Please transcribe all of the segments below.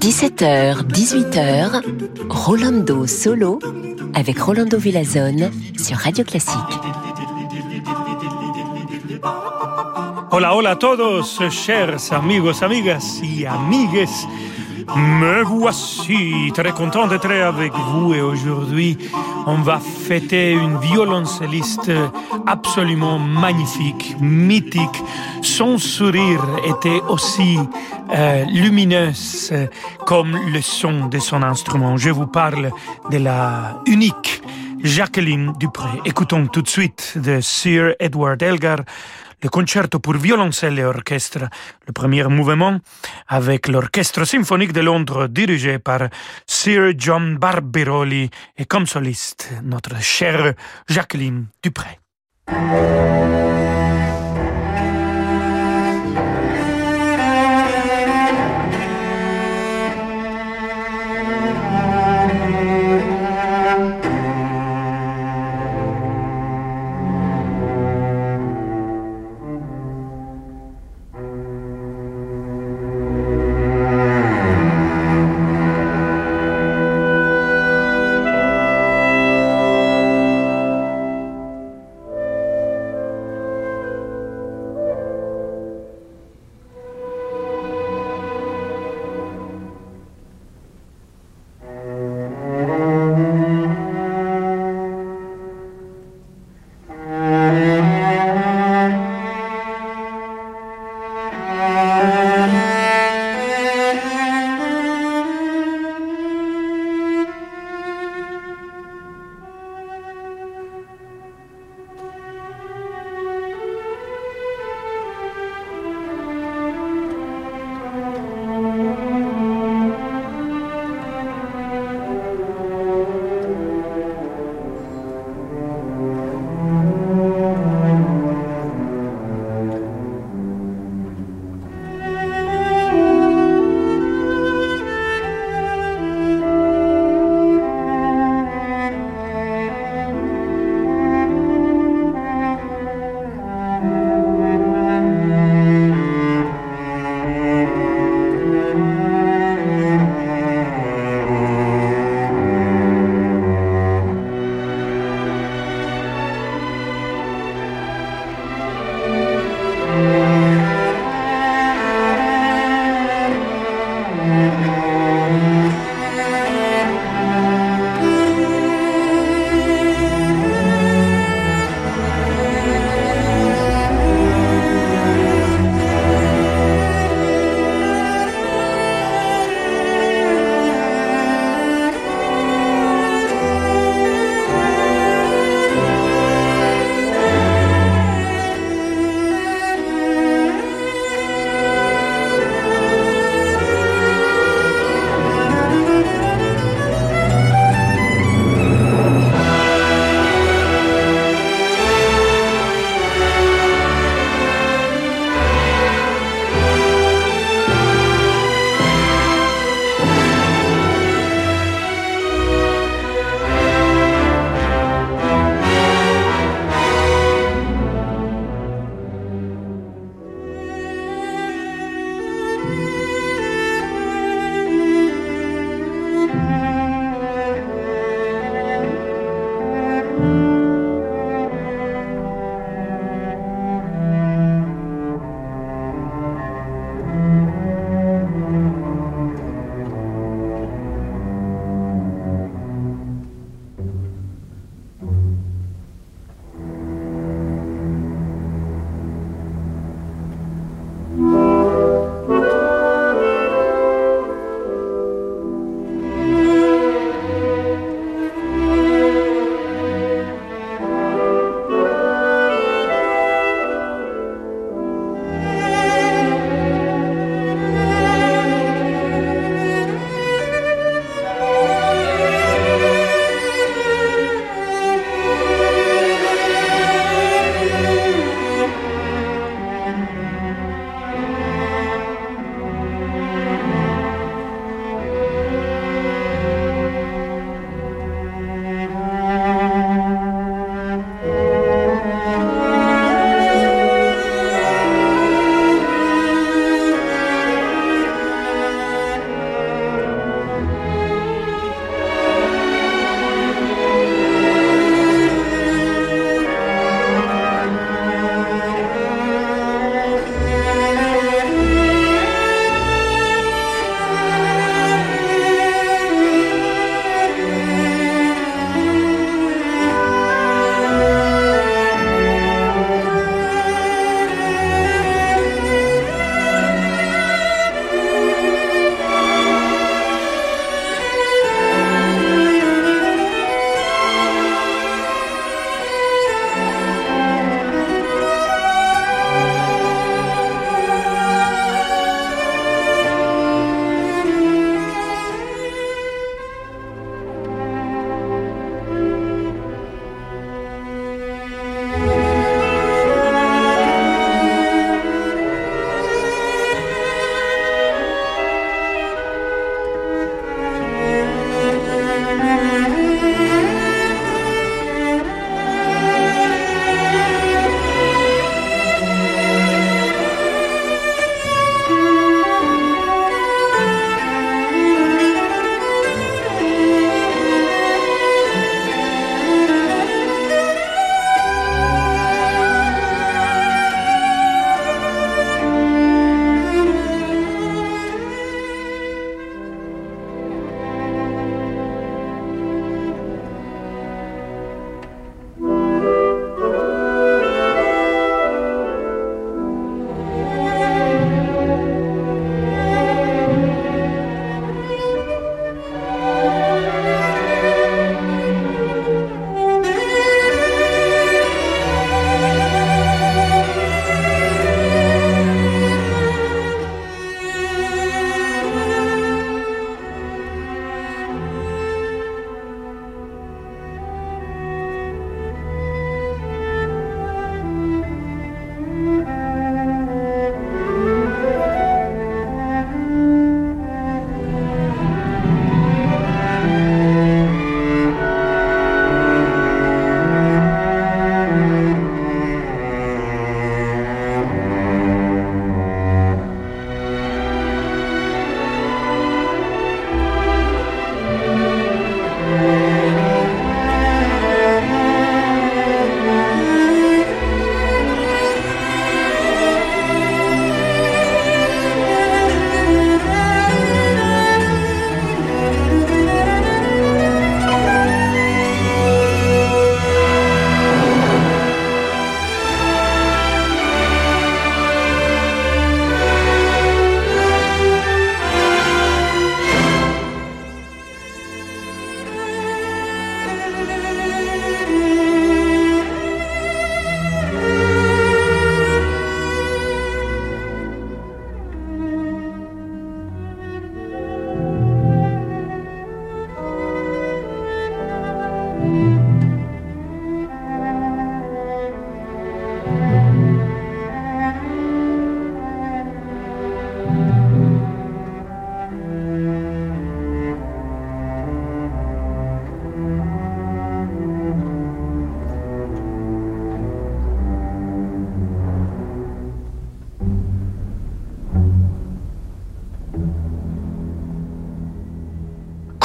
17h, 18h, Rolando Solo avec Rolando Villazone sur Radio Classique. Hola, hola a todos, chers amigos, amigas y amigues. Me voici très content d'être avec vous et aujourd'hui on va fêter une violoncelliste absolument magnifique, mythique. Son sourire était aussi euh, lumineux comme le son de son instrument. Je vous parle de la unique Jacqueline Dupré. Écoutons tout de suite de Sir Edward Elgar le concerto pour violoncelle et orchestre, le premier mouvement, avec l'Orchestre symphonique de Londres dirigé par Sir John Barbirolli et comme soliste notre chère Jacqueline Dupré.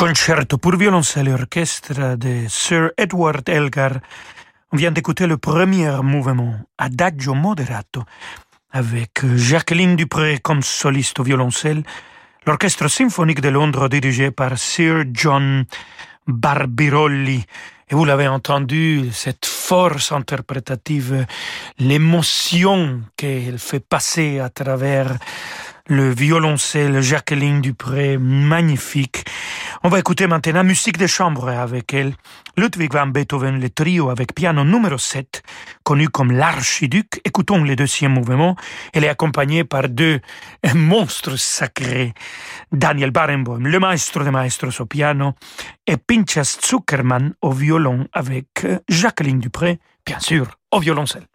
Concerto pour violoncelle et orchestre de Sir Edward Elgar. On vient d'écouter le premier mouvement, Adagio Moderato, avec Jacqueline Dupré comme soliste au violoncelle, l'orchestre symphonique de Londres dirigé par Sir John Barbirolli. Et vous l'avez entendu, cette force interprétative, l'émotion qu'elle fait passer à travers le violoncelle Jacqueline Dupré, magnifique. On va écouter maintenant musique de chambre avec elle. Ludwig van Beethoven, le trio avec piano numéro 7, connu comme l'archiduc. Écoutons le deuxième mouvement. Elle est accompagnée par deux monstres sacrés. Daniel Barenboim, le maestro de maestros au piano, et Pinchas Zuckerman au violon avec Jacqueline Dupré, bien sûr, au violoncelle.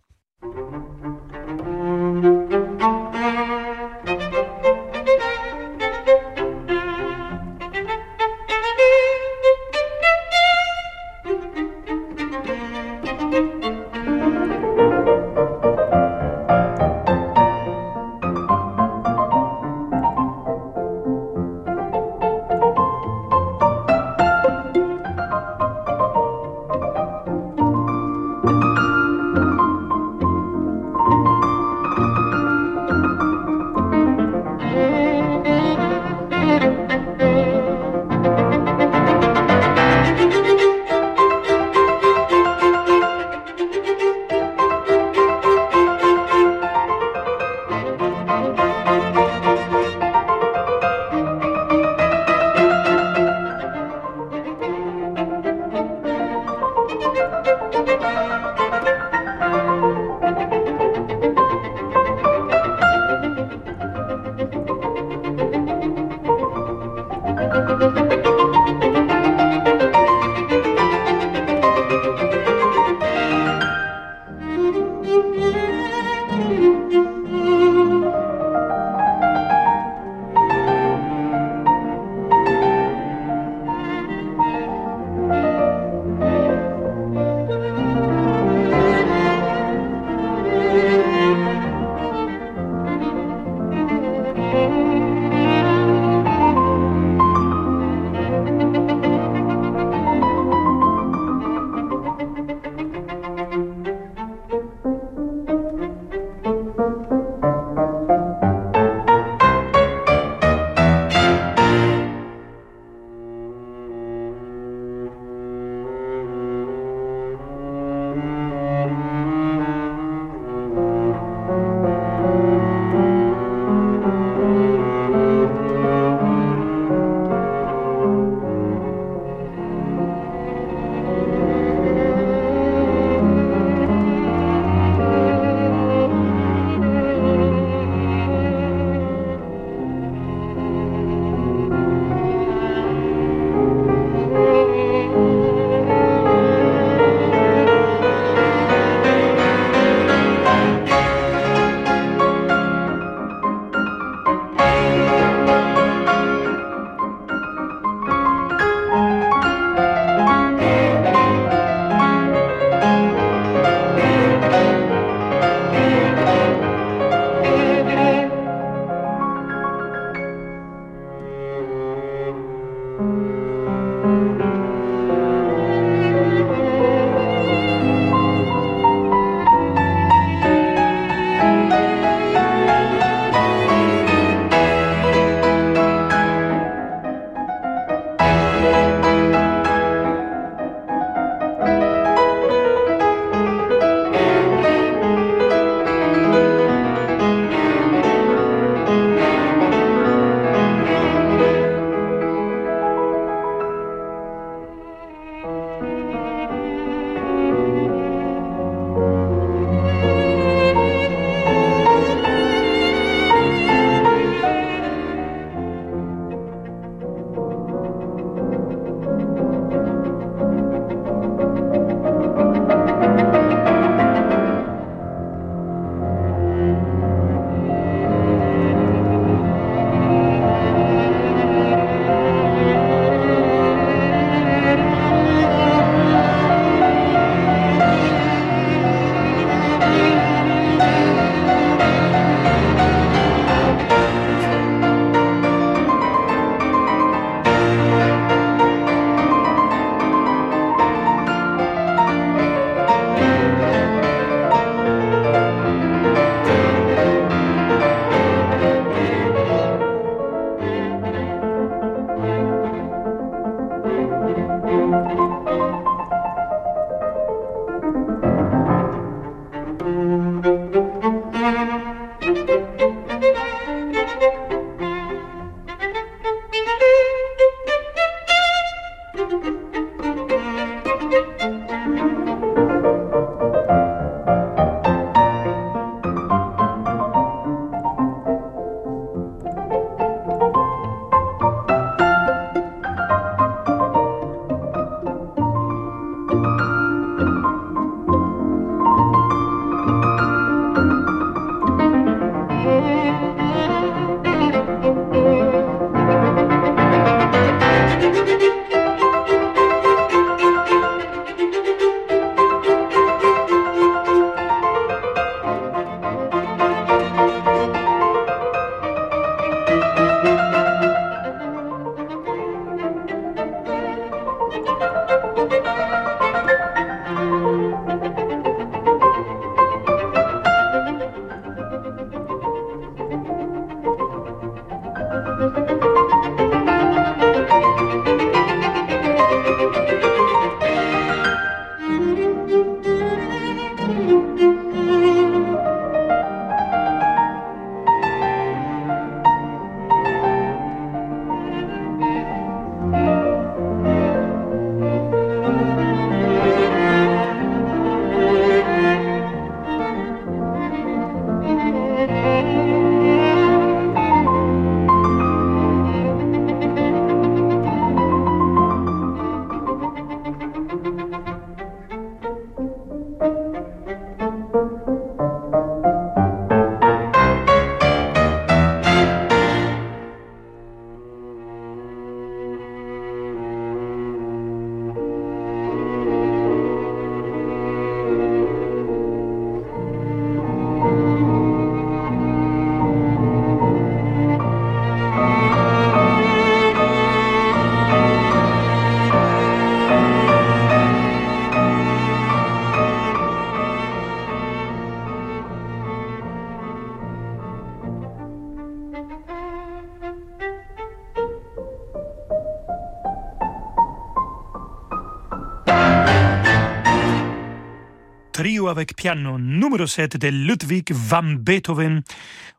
Avec piano numéro 7 de Ludwig van Beethoven.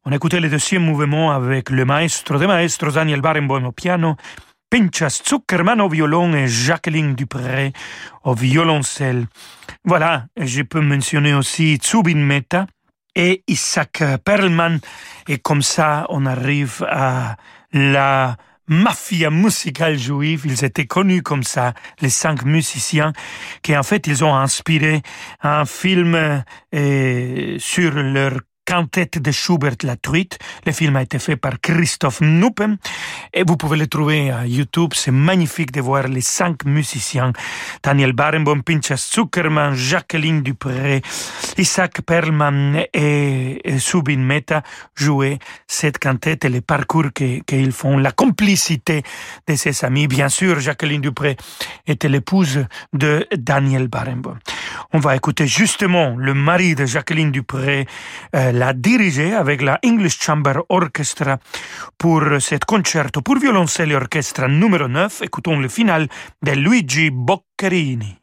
On écoutait le deuxième mouvement avec le maestro des maestros Daniel Barenboim au piano, Pinchas Zuckerman au violon et Jacqueline Dupré au violoncelle. Voilà, je peux mentionner aussi Zubin Mehta et Isaac Perlman. Et comme ça, on arrive à la mafia musicale juive. Ils étaient connus comme ça, les cinq musiciens, qui en fait, ils ont inspiré un film euh, sur leur Quintette de Schubert La Truite. Le film a été fait par Christophe Nuppen et vous pouvez le trouver à YouTube. C'est magnifique de voir les cinq musiciens. Daniel Barenboim, Pinchas Zuckerman, Jacqueline Dupré, Isaac Perlman et Subin Meta jouer cette quintette et le parcours qu'ils font, la complicité de ses amis. Bien sûr, Jacqueline Dupré était l'épouse de Daniel Barenboim. On va écouter justement le mari de Jacqueline Dupré, euh, l'a avec la English Chamber Orchestra pour cet concerto pour violoncelle et orchestre numéro 9. Écoutons le final de Luigi Boccherini.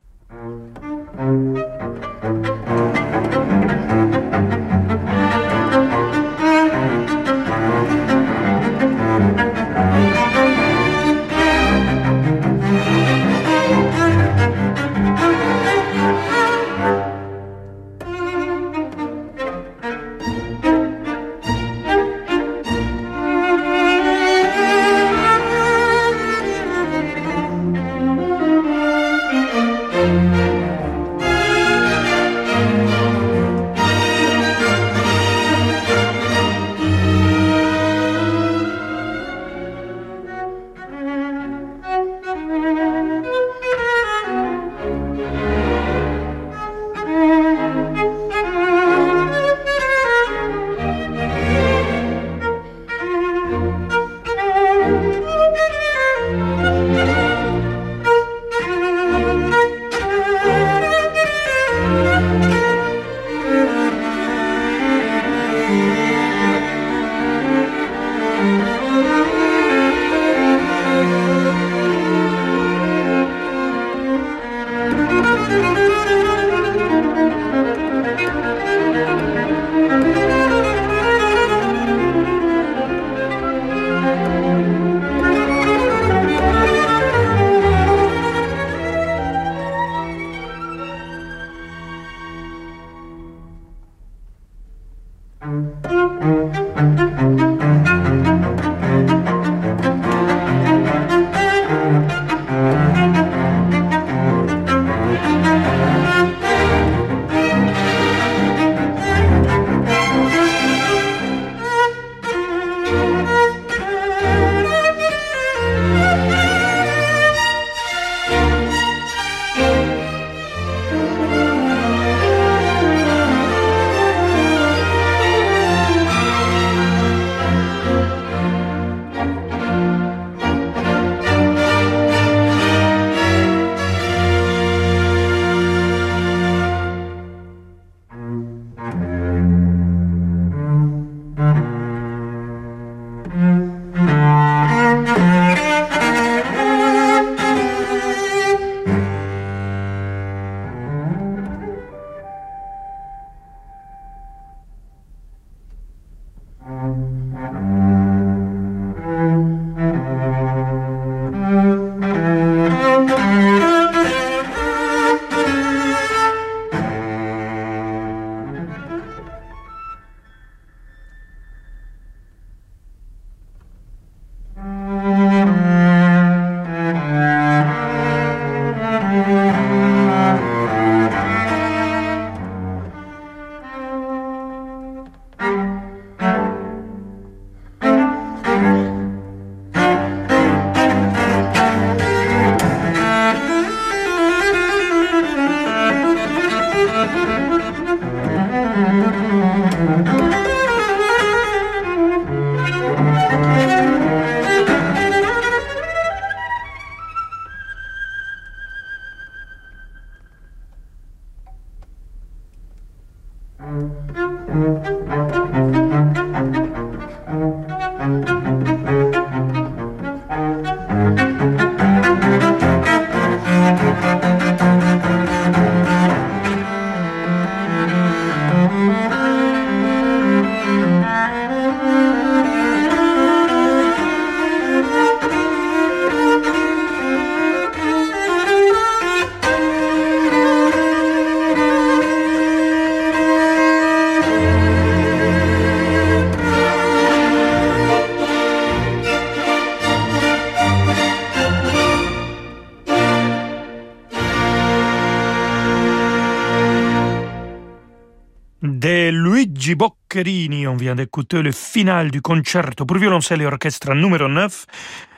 On vient d'écouter le final du concerto pour violoncelle et orchestre numéro 9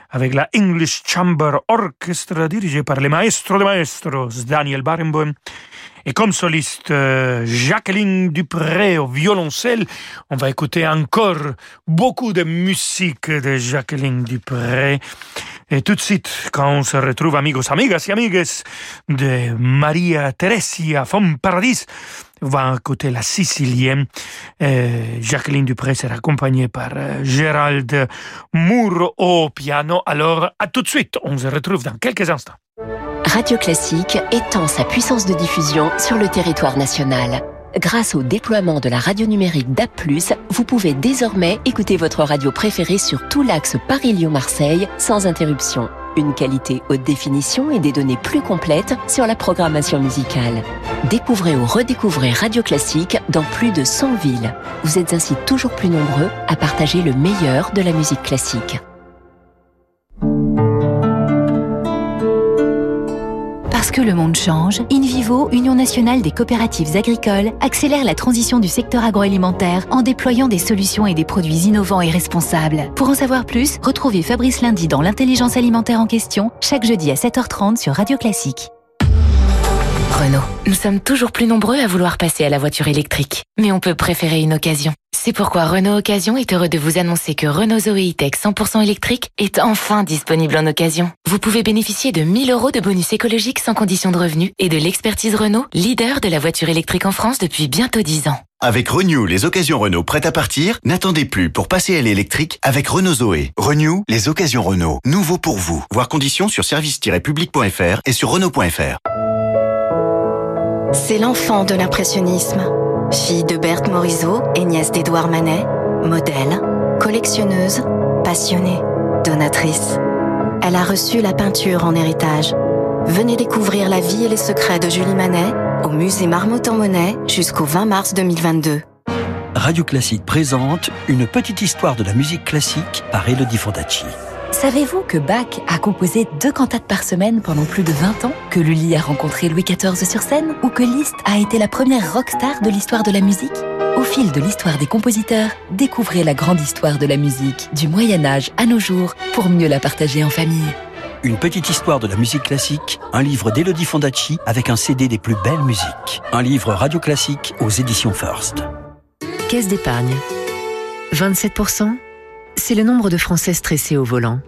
avec la English Chamber Orchestra dirigée par le maestro de maestros Daniel Barenboim et comme soliste euh, Jacqueline Dupré au violoncelle. On va écouter encore beaucoup de musique de Jacqueline Dupré. Et tout de suite, quand on se retrouve, amigos, amigas et amigues, de Maria Teresia von Paradis, va écouter la sicilienne. Euh, Jacqueline Dupré sera accompagnée par euh, Gérald Moore au piano. Alors, à tout de suite, on se retrouve dans quelques instants. Radio Classique étend sa puissance de diffusion sur le territoire national. Grâce au déploiement de la radio numérique DAB+, vous pouvez désormais écouter votre radio préférée sur tout l'axe Paris-Lyon-Marseille sans interruption. Une qualité haute définition et des données plus complètes sur la programmation musicale. Découvrez ou redécouvrez Radio Classique dans plus de 100 villes. Vous êtes ainsi toujours plus nombreux à partager le meilleur de la musique classique. Que le monde change, InVivo, Union nationale des coopératives agricoles, accélère la transition du secteur agroalimentaire en déployant des solutions et des produits innovants et responsables. Pour en savoir plus, retrouvez Fabrice Lundi dans l'intelligence alimentaire en question, chaque jeudi à 7h30 sur Radio Classique. Renault. Nous sommes toujours plus nombreux à vouloir passer à la voiture électrique. Mais on peut préférer une occasion. C'est pourquoi Renault Occasion est heureux de vous annoncer que Renault Zoe E-Tech 100% électrique est enfin disponible en occasion. Vous pouvez bénéficier de 1000 euros de bonus écologique sans condition de revenu et de l'expertise Renault, leader de la voiture électrique en France depuis bientôt 10 ans. Avec Renew, les occasions Renault prêtes à partir, n'attendez plus pour passer à l'électrique avec Renault Zoé. Renew, les occasions Renault. Nouveau pour vous. Voir conditions sur service-public.fr et sur Renault.fr. C'est l'enfant de l'impressionnisme. Fille de Berthe Morisot et nièce d'Édouard Manet, modèle, collectionneuse, passionnée, donatrice. Elle a reçu la peinture en héritage. Venez découvrir la vie et les secrets de Julie Manet au musée Marmottan en Monet jusqu'au 20 mars 2022. Radio Classique présente Une petite histoire de la musique classique par Elodie Fondacci. Savez-vous que Bach a composé deux cantates par semaine pendant plus de 20 ans Que Lully a rencontré Louis XIV sur scène Ou que Liszt a été la première rockstar de l'histoire de la musique? Au fil de l'histoire des compositeurs, découvrez la grande histoire de la musique, du Moyen Âge à nos jours, pour mieux la partager en famille. Une petite histoire de la musique classique, un livre d'Elodie Fondacci avec un CD des plus belles musiques. Un livre radio classique aux éditions First. Caisse d'épargne. 27%, c'est le nombre de Français stressés au volant.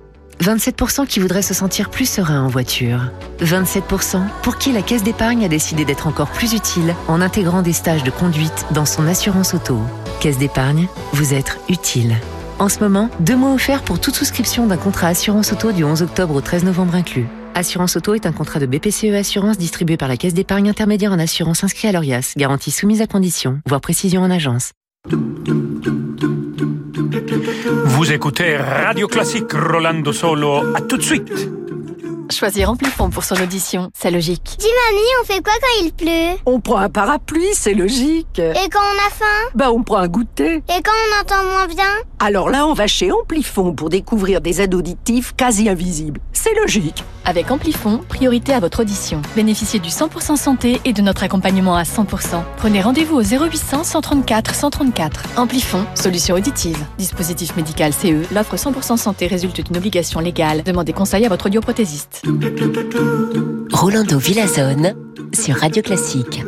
27% qui voudraient se sentir plus sereins en voiture. 27% pour qui la caisse d'épargne a décidé d'être encore plus utile en intégrant des stages de conduite dans son assurance auto. Caisse d'épargne, vous êtes utile. En ce moment, deux mois offerts pour toute souscription d'un contrat assurance auto du 11 octobre au 13 novembre inclus. Assurance auto est un contrat de BPCE Assurance distribué par la Caisse d'épargne intermédiaire en assurance inscrit à l'ORIAS, garantie soumise à condition, voire précision en agence. Vous écoutez Radio Classique Rolando Solo. À tout de suite. Choisir Amplifon pour son audition, c'est logique. Dis mamie, on fait quoi quand il pleut? On prend un parapluie, c'est logique. Et quand on a faim? Bah on prend un goûter. Et quand on entend moins bien? Alors là, on va chez Amplifon pour découvrir des aides auditives quasi invisibles. C'est logique. Avec Amplifon, priorité à votre audition. Bénéficiez du 100% santé et de notre accompagnement à 100%. Prenez rendez-vous au 0800 134 134. Amplifon, solution auditive. Dispositif médical CE, l'offre 100% santé résulte d'une obligation légale. Demandez conseil à votre audioprothésiste. Rolando Villazone sur Radio Classique.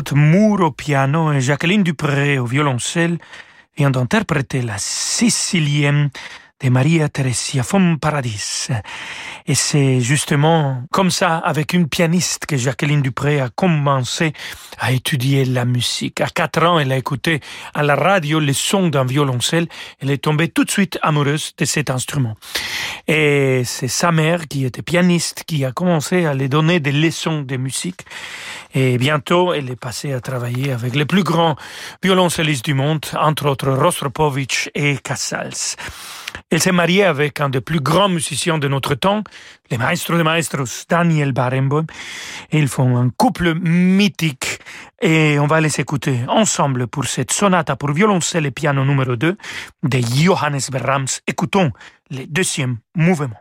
Gerald Moore au piano et Jacqueline Dupré au violoncelle vient d'interpréter la sicilienne de Maria Teresia von Paradis. Et c'est justement comme ça, avec une pianiste, que Jacqueline Dupré a commencé à étudier la musique. À quatre ans, elle a écouté à la radio les sons d'un violoncelle. Elle est tombée tout de suite amoureuse de cet instrument. Et c'est sa mère, qui était pianiste, qui a commencé à lui donner des leçons de musique. Et bientôt, elle est passée à travailler avec les plus grands violoncellistes du monde, entre autres Rostropovich et Casals. Elle s'est mariée avec un des plus grands musiciens de notre temps, le maestro de maestros, Daniel Barenboim. Ils font un couple mythique. Et on va les écouter ensemble pour cette sonate pour violoncelle et piano numéro 2 de Johannes Brahms. Écoutons le deuxième mouvement.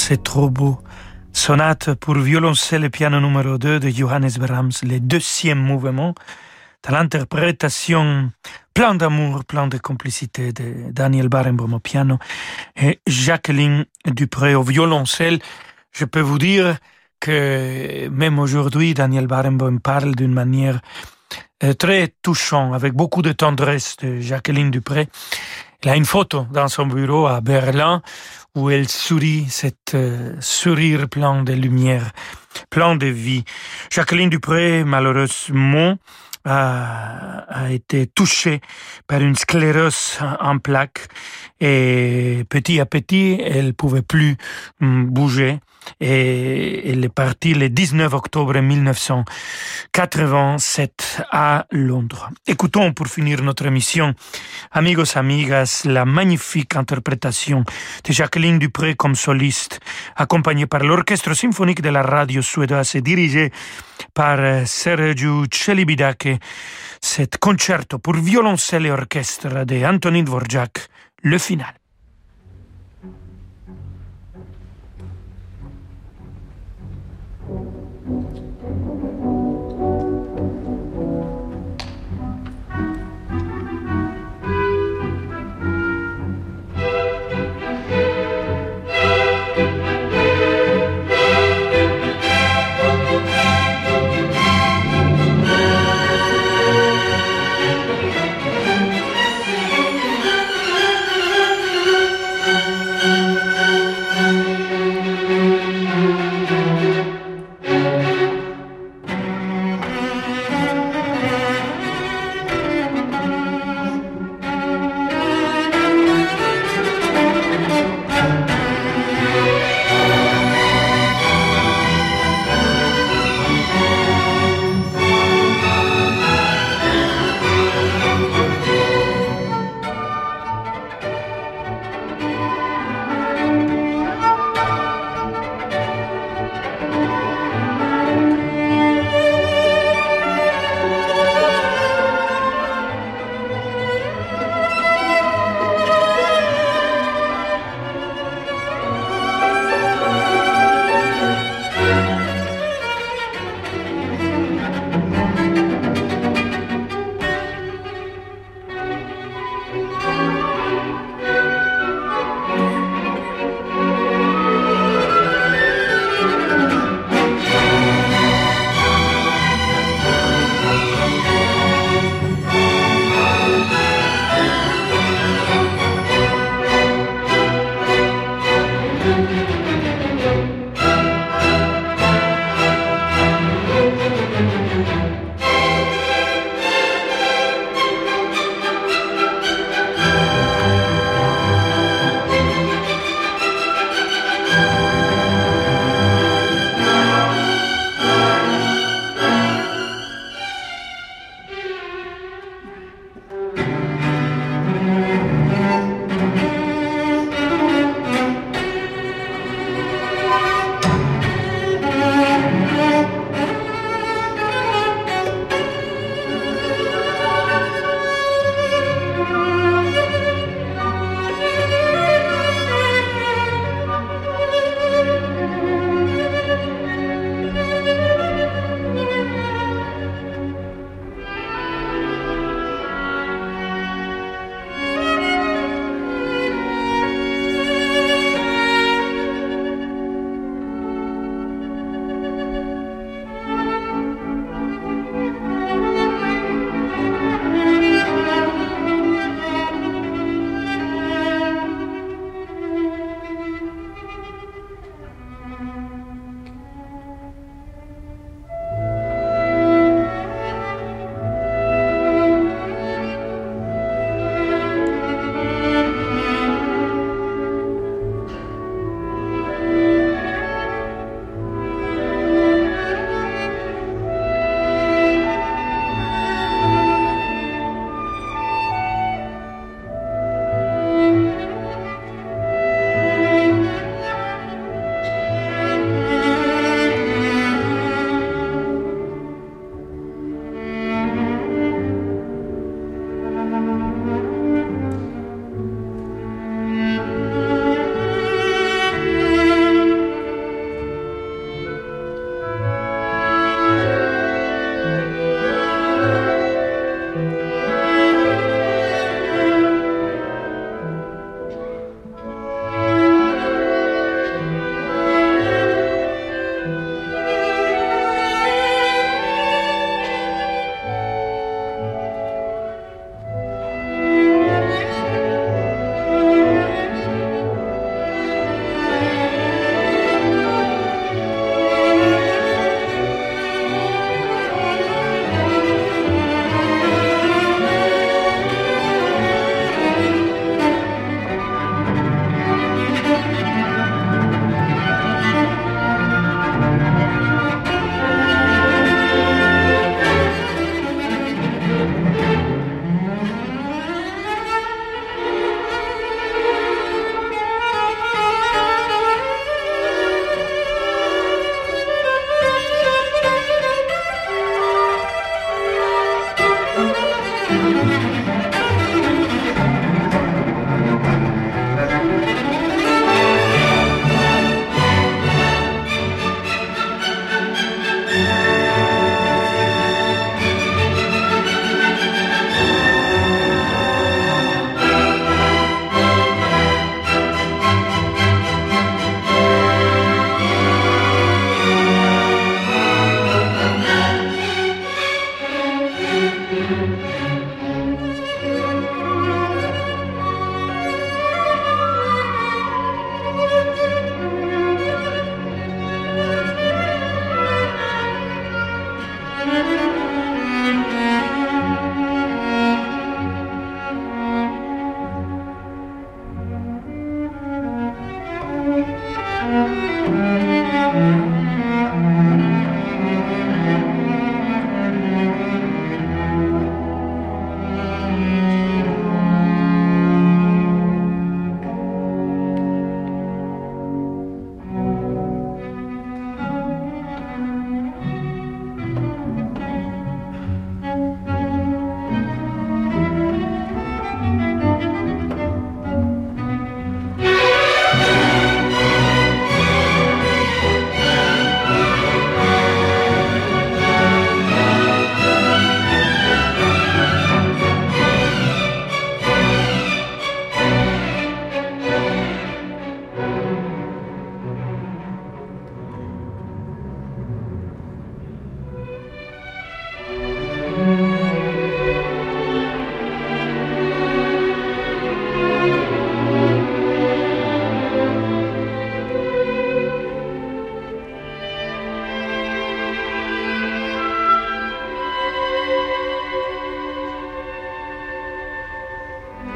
C'est trop beau. Sonate pour violoncelle et piano numéro 2 de Johannes Brahms, le deuxième mouvement, de l'interprétation plein d'amour, plein de complicité de Daniel Barenboim au piano et Jacqueline Dupré au violoncelle. Je peux vous dire que même aujourd'hui, Daniel Barenboim parle d'une manière euh, très touchante, avec beaucoup de tendresse de Jacqueline Dupré. Il a une photo dans son bureau à Berlin où elle sourit, cet euh, sourire plein de lumière, plein de vie. Jacqueline Dupré, malheureusement, a, a, été touchée par une sclérose en plaques et petit à petit, elle pouvait plus mm, bouger et elle est partie le 19 octobre 1987 à Londres. Écoutons pour finir notre émission, amigos, amigas, la magnifique interprétation de Jacqueline Dupré comme soliste, accompagnée par l'orchestre symphonique de la radio suédoise et dirigé par Sergio Celibidache, cet concerto pour violoncelle et orchestre de Antonin Dvorak, le final.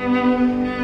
Música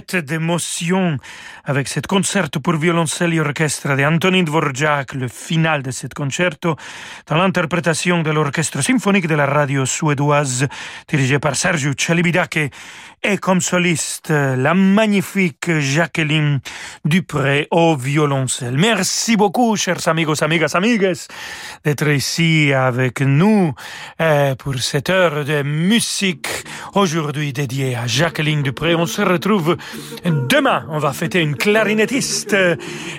tempête d'émotions avec cette concerto pour violoncelle et orchestre de Antonin Dvorak, le final de ce concerto, dans l'interprétation de l'orchestre symphonique de la radio suédoise dirigé par Sergio Celibidache et comme soliste la magnifique Jacqueline Dupré au violoncelle. Merci beaucoup, chers amigos, amigas, amigues, d'être ici avec nous euh, pour cette heure de musique aujourd'hui dédiée à Jacqueline Dupré. On se retrouve demain. On va fêter une clarinettiste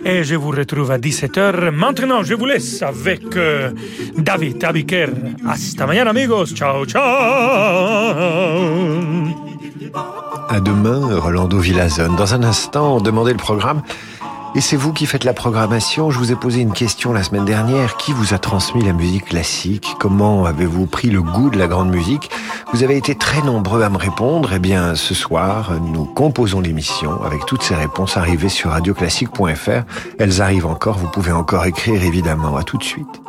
et je vous retrouve à 17h. Maintenant, je vous laisse avec euh, David Abiker. Hasta mañana, amigos. Ciao, ciao. À demain, Rolando Villazone. Dans un instant, demandez le programme. Et c'est vous qui faites la programmation. Je vous ai posé une question la semaine dernière. Qui vous a transmis la musique classique? Comment avez-vous pris le goût de la grande musique? Vous avez été très nombreux à me répondre. Eh bien, ce soir, nous composons l'émission avec toutes ces réponses arrivées sur radioclassique.fr. Elles arrivent encore. Vous pouvez encore écrire, évidemment. À tout de suite.